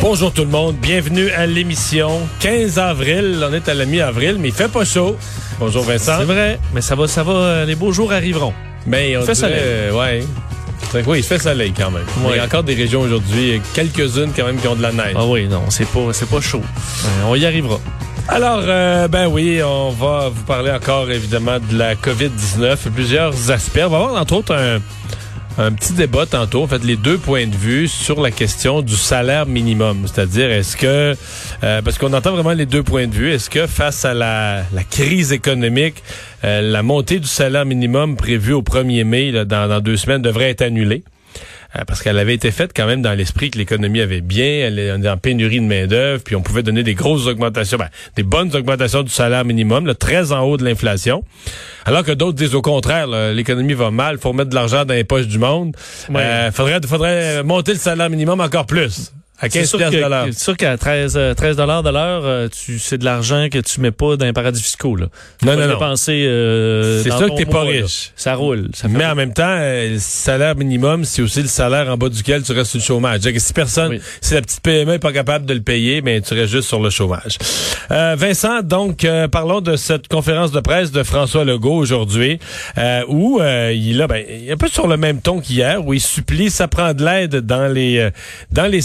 Bonjour tout le monde, bienvenue à l'émission 15 avril. On est à la mi-avril, mais il fait pas chaud. Bonjour Vincent. C'est vrai, mais ça va, ça va, euh, les beaux jours arriveront. Mais on Il fait dirait, soleil. euh, ouais. Oui, il fait soleil quand même. Il y a encore des régions aujourd'hui, quelques-unes quand même qui ont de la neige. Ah oui, non, c'est pas, c'est pas chaud. Euh, on y arrivera. Alors, euh, ben oui, on va vous parler encore évidemment de la COVID-19, plusieurs aspects. On va avoir entre autres un, un petit débat tantôt, en fait, les deux points de vue sur la question du salaire minimum. C'est-à-dire, est-ce que, euh, parce qu'on entend vraiment les deux points de vue, est-ce que face à la, crise économique, euh, la montée du salaire minimum prévue au 1er mai, dans deux semaines, devrait être annulée? Euh, parce qu'elle avait été faite quand même dans l'esprit que l'économie avait bien, elle est en pénurie de main-d'œuvre, puis on pouvait donner des grosses augmentations, ben, des bonnes augmentations du salaire minimum, là, très en haut de l'inflation. Alors que d'autres disent au contraire, l'économie va mal, faut mettre de l'argent dans les poches du monde. Ouais. Euh, faudrait, faudrait monter le salaire minimum encore plus, à 15 C'est sûr que- sûr qu'à 13, euh, 13 dollars de l'heure, euh, tu, c'est de l'argent que tu mets pas dans les paradis fiscaux, là. Non, non, non. dépenser, euh, C'est sûr que t'es pas là. riche. Ça roule. Ça Mais en même temps, euh, le salaire minimum, c'est aussi le salaire en bas duquel tu restes sur le chômage. Que si personne, Oui. si la petite PME n'est pas capable de le payer, ben tu restes juste sur le chômage. Euh, Vincent, donc euh, parlons de cette conférence de presse de François Legault aujourd'hui, euh, où euh, il a, ben, est un peu sur le même ton qu'hier, où il supplie, ça prend de l'aide dans les euh, dans les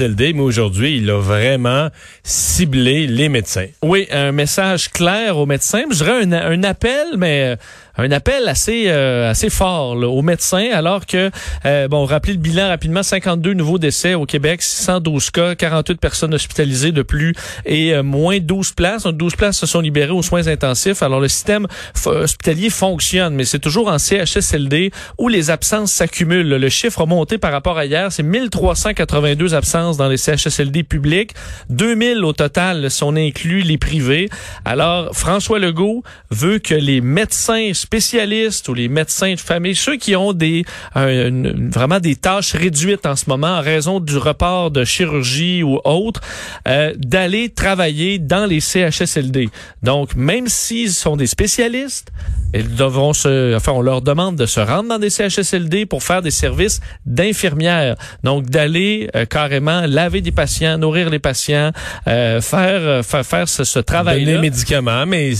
Mais aujourd'hui, il a vraiment ciblé les médecins. Oui, un message clair aux médecins. Je dirais un, un appel, mais euh, un appel assez euh, assez fort là, aux médecins, alors que euh, bon, rappelez le bilan rapidement 52 nouveaux décès au Québec, 612 cas, 48 personnes hospitalisées de plus et euh, moins 12 places. Donc 12 places se sont libérées aux soins intensifs. Alors le système hospitalier fonctionne, mais c'est toujours en CHSLD où les absences s'accumulent. Le chiffre a monté par rapport à hier, c'est 1382 absences dans les CHSLD publics, 2000 au total si on inclut les privés. Alors, François Legault veut que les médecins spécialistes ou les médecins de famille, ceux qui ont des euh, une- vraiment des tâches réduites en ce moment en raison du report de chirurgie ou autre, euh, d'aller travailler dans les CHSLD. Donc, même s'ils sont des spécialistes, ils devront se, enfin, on leur demande de se rendre dans des CHSLD pour faire des services d'infirmières. Donc, d'aller euh, carrément laver des patients, nourrir les patients, euh, faire, euh, faire, faire ce, ce Donner travail-là les médicaments, mais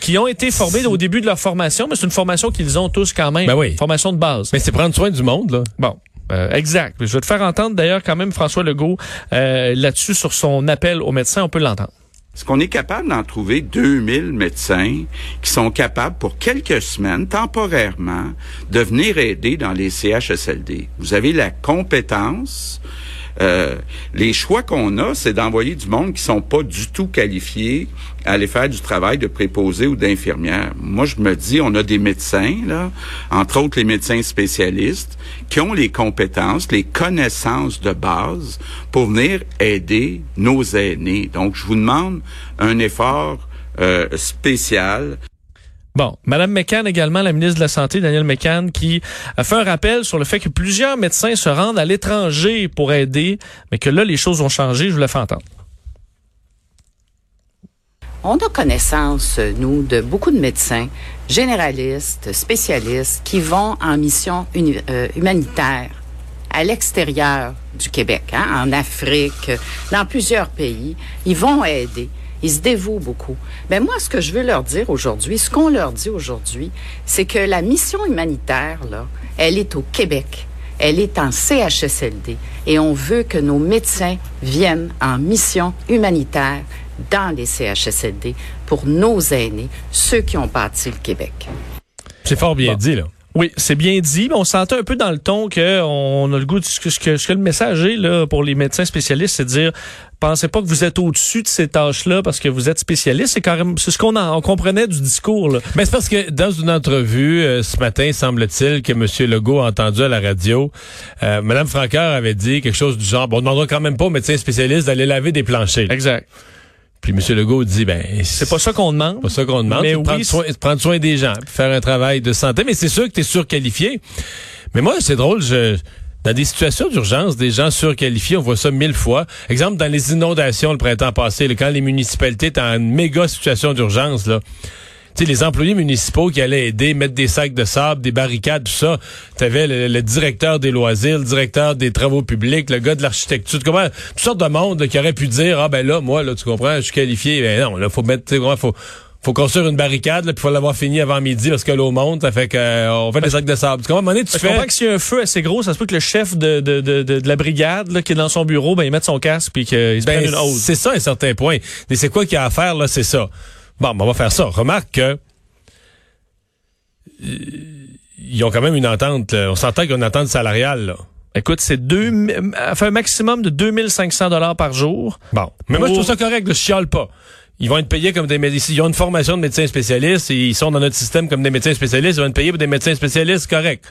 qui ont été formés au début de leur formation, mais c'est une formation qu'ils ont tous quand même. Ben oui. Formation de base. mais c'est prendre soin du monde là. Bon. euh, exact. Je vais te faire entendre d'ailleurs quand même François Legault euh, là-dessus sur son appel aux médecins. On peut l'entendre. Est-ce qu'on est capable d'en trouver 2000 médecins qui sont capables pour quelques semaines, temporairement, de venir aider dans les CHSLD? Vous avez la compétence. Euh, les choix qu'on a, c'est d'envoyer du monde qui sont pas du tout qualifiés à aller faire du travail de préposé ou d'infirmière. Moi, je me dis, on a des médecins, là, entre autres les médecins spécialistes, qui ont les compétences, les connaissances de base pour venir aider nos aînés. Donc, je vous demande un effort euh, spécial. Bon, Madame McCann également, la ministre de la Santé, Danielle McCann, qui a fait un rappel sur le fait que plusieurs médecins se rendent à l'étranger pour aider, mais que là, les choses ont changé. Je vous la fais entendre. On a connaissance, nous, de beaucoup de médecins, généralistes, spécialistes, qui vont en mission euh, humanitaire à l'extérieur du Québec, hein, en Afrique, dans plusieurs pays. Ils vont aider. Ils se dévouent beaucoup. Ben moi, ce que je veux leur dire aujourd'hui, ce qu'on leur dit aujourd'hui, c'est que la mission humanitaire, là, elle est au Québec. Elle est en CHSLD. Et on veut que nos médecins viennent en mission humanitaire dans les CHSLD pour nos aînés, ceux qui ont bâti le Québec. C'est fort bien Bon. dit là. Oui, c'est bien dit, mais on sentait un peu dans le ton que on a le goût de ce que, ce que, ce que le message est là, pour les médecins spécialistes, c'est de dire pensez pas que vous êtes au-dessus de ces tâches-là parce que vous êtes spécialiste. C'est quand même c'est ce qu'on en- on comprenait du discours. Là. Mais c'est parce que dans une entrevue euh, ce matin, semble-t-il que M. Legault a entendu à la radio, euh, Mme Franqueur avait dit quelque chose du genre, bon, on ne demandera quand même pas aux médecins spécialistes d'aller laver des planchers. là. Exact. Puis M. Legault dit, ben, c'est pas ça qu'on demande. pas ça qu'on demande. Mais oui, prendre, soin, prendre soin des gens, puis faire un travail de santé. Mais c'est sûr que tu es surqualifié. Mais moi, c'est drôle, je, dans des situations d'urgence, des gens surqualifiés, on voit ça mille fois. Exemple, dans les inondations le printemps passé, là, quand les municipalités étaient en méga situation d'urgence, là. Sais, les employés municipaux qui allaient aider, mettre des sacs de sable, des barricades, tout ça. T'avais le, le directeur des loisirs, le directeur des travaux publics, le gars de l'architecture. Tu comprends? Toutes sortes de monde là, qui aurait pu dire, ah ben là, moi, là, tu comprends, je suis qualifié. Ben non, là, faut mettre, comment, faut, faut construire une barricade, puis faut l'avoir fini avant midi parce que l'eau monte, ça fait que euh, on fait des sacs de sable. Tu comprends? Donné, tu Je fais... comprends que s'il y a un feu assez gros, ça se peut que le chef de, de, de, de, de la brigade là, qui est dans son bureau, ben, il mette son casque puis qu'il se Ben, prenne une hausse. c'est ça, à un certain point. Mais c'est quoi qu'il y a à faire, là? C'est ça. Bon, ben, on va faire ça. Remarque que euh, ils ont quand même une entente. là. On s'entend qu'ils ont une entente salariale, là. Écoute, c'est deux, fait un maximum de 2500 dollars par jour. Bon. Mais moi, je trouve ça correct, là, je chiale pas. Ils vont être payés comme des médecins. Ils ont une formation de médecins spécialistes et ils sont dans notre système comme des médecins spécialistes. Ils vont être payés pour des médecins spécialistes, correct.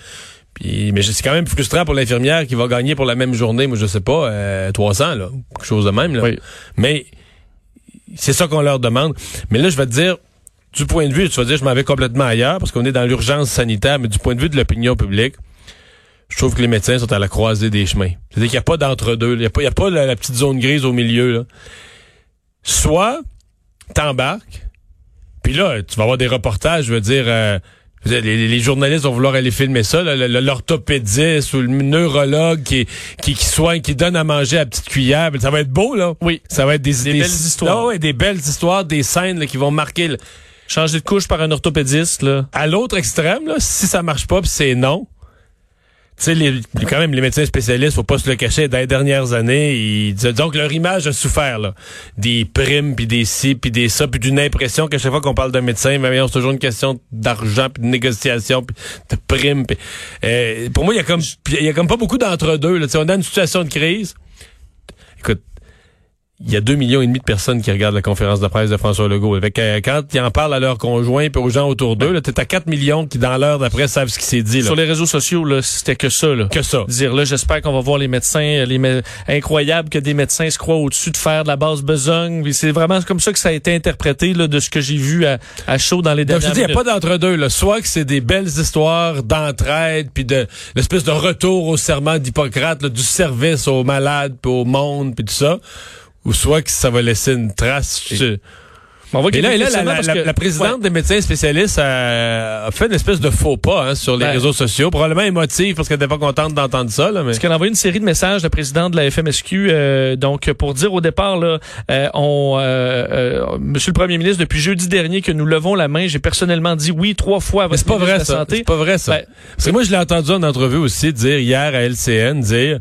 Puis, mais c'est quand même frustrant pour l'infirmière qui va gagner pour la même journée, moi je sais pas, euh, 300 là, quelque chose de même là. Oui. Mais c'est ça qu'on leur demande. Mais là, je vais te dire, du point de vue, tu vas dire, je m'en vais complètement ailleurs parce qu'on est dans l'urgence sanitaire, mais du point de vue de l'opinion publique, je trouve que les médecins sont à la croisée des chemins. C'est-à-dire qu'il n'y a pas d'entre-deux. Il n'y a pas, la, petite zone grise au milieu. Là. Soit t'embarques, puis là, tu vas avoir des reportages, je veux dire... euh, les, les journalistes vont vouloir aller filmer ça, l'orthopédiste ou le neurologue qui, qui, qui soigne, qui donne à manger à petite cuillère. Ça va être beau, là. Oui. Ça va être des, Des belles histoires. Ah ouais, des belles histoires, des scènes là, qui vont marquer. le- Changer de couche par un orthopédiste, là. À l'autre extrême, là, si ça marche pas, c'est non. Tu sais, quand même, les médecins spécialistes, faut pas se le cacher, dans les dernières années, ils, que leur image a souffert, là. Des primes, puis des ci, puis des ça, puis d'une impression qu'à chaque fois qu'on parle d'un médecin, mais c'est toujours une question d'argent, puis de négociation, puis de primes. puis, euh, pour moi, il y a comme il y a comme pas beaucoup d'entre-deux. là. Tu sais, On est dans une situation de crise. Écoute, il y a deux millions et demi de personnes qui regardent la conférence de presse de François Legault. Avec, euh, quand ils en parlent à leurs conjoints puis aux gens autour d'eux, là, t'es à 4 millions qui, dans l'heure d'après, savent ce qui s'est dit. Là. Sur les réseaux sociaux, là, c'était que ça, là. Que ça. Dire là, j'espère qu'on va voir les médecins, les mé- incroyable que des médecins se croient au-dessus de faire de la basse besogne. C'est vraiment comme ça que ça a été interprété là, de ce que j'ai vu à, à chaud dans les Donc, je dernières dis, il n'y a pas d'entre-deux. Soit que c'est des belles histoires d'entraide, puis de l'espèce de retour au serment d'Hippocrate, du service aux malades, puis au monde, puis tout ça. Ou soit que ça va laisser une trace. Je- On voit Et là, et là, la, la- la- que- la présidente des médecins spécialistes a, a fait une espèce de faux pas hein, sur les Ben. réseaux sociaux, probablement émotive parce qu'elle n'était pas contente d'entendre ça. Là, mais... Parce qu'elle a envoyé une série de messages, la présidente de la FMSQ, euh, donc pour dire au départ, là, euh, on, euh, euh, Monsieur le Premier ministre, depuis jeudi dernier que nous levons la main, j'ai personnellement dit oui trois fois à Mais votre c'est pas vrai de la ça. Santé. C'est pas vrai ça. Ben, Parce que moi je l'ai entendu en entrevue aussi dire hier à LCN dire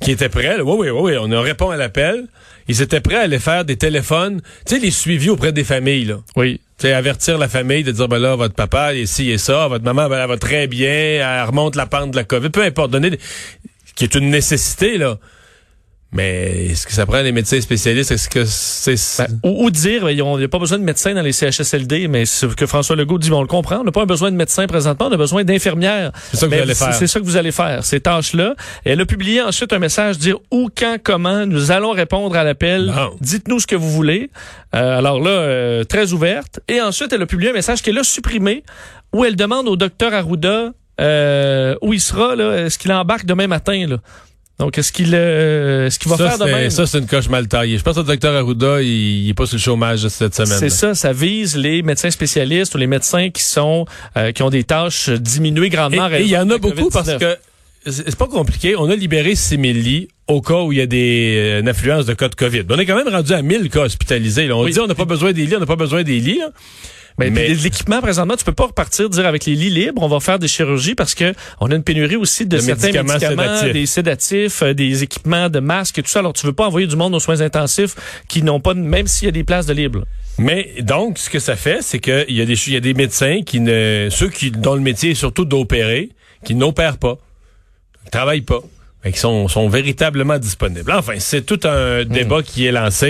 qu'il était prêt. là. Oui oui oui oui, on a répond à l'appel. Ils étaient prêts à aller faire des téléphones, tu sais les suivis auprès des familles là. Oui. Tu sais, avertir la famille de dire ben là votre papa est ci et ça, votre maman ben, elle va très bien, elle remonte la pente de la Covid, peu importe donner des- qui est une nécessité là. Mais est-ce que ça prend des médecins spécialistes? Est-ce que c'est Ben, ou, ou dire, il n'y a pas besoin de médecins dans les CHSLD, mais ce que François Legault dit, on le comprend, on n'a pas besoin de médecins présentement, on a besoin d'infirmières. C'est ça que vous allez faire. C'est ça que vous allez faire, ces tâches-là. Elle a publié ensuite un message dire où, quand, comment, nous allons répondre à l'appel. Dites-nous ce que vous voulez. Euh, alors là, euh, très ouverte. Et ensuite, elle a publié un message qu'elle a supprimé où elle demande au docteur Arruda euh, où il sera, là, est-ce qu'il embarque demain matin, là? Donc, est-ce qu'il euh, est-ce qu'il va ça, faire demain? Ça, c'est une coche mal taillée. Je pense que le docteur Arruda, il, il est pas sur le chômage cette semaine. C'est ça, ça vise les médecins spécialistes ou les médecins qui sont euh, qui ont des tâches diminuées grandement. Et il y en a beaucoup parce COVID-19. que c'est c'est pas compliqué. On a libéré 6 000 lits au cas où il y a des euh, une affluence de cas de COVID. On est quand même rendu à 1000 cas hospitalisés. là. On Oui. dit on n'a pas besoin des lits, on n'a pas besoin des lits. là. Ben, Mais- l'équipement présentement, tu peux pas repartir dire avec les lits libres, on va faire des chirurgies parce que on a une pénurie aussi de, De certains médicaments médicaments, sédatifs. des sédatifs, euh, des équipements de masques et tout ça. Alors tu veux pas envoyer du monde aux soins intensifs qui n'ont pas, même s'il y a des places de libre. Mais donc, ce que ça fait, c'est qu'il y, a des il y a des médecins qui ne. ceux qui dont le métier est surtout d'opérer, qui n'opèrent pas, travaillent pas. Qu'ils sont, sont véritablement disponibles. Enfin, c'est tout un débat qui est lancé.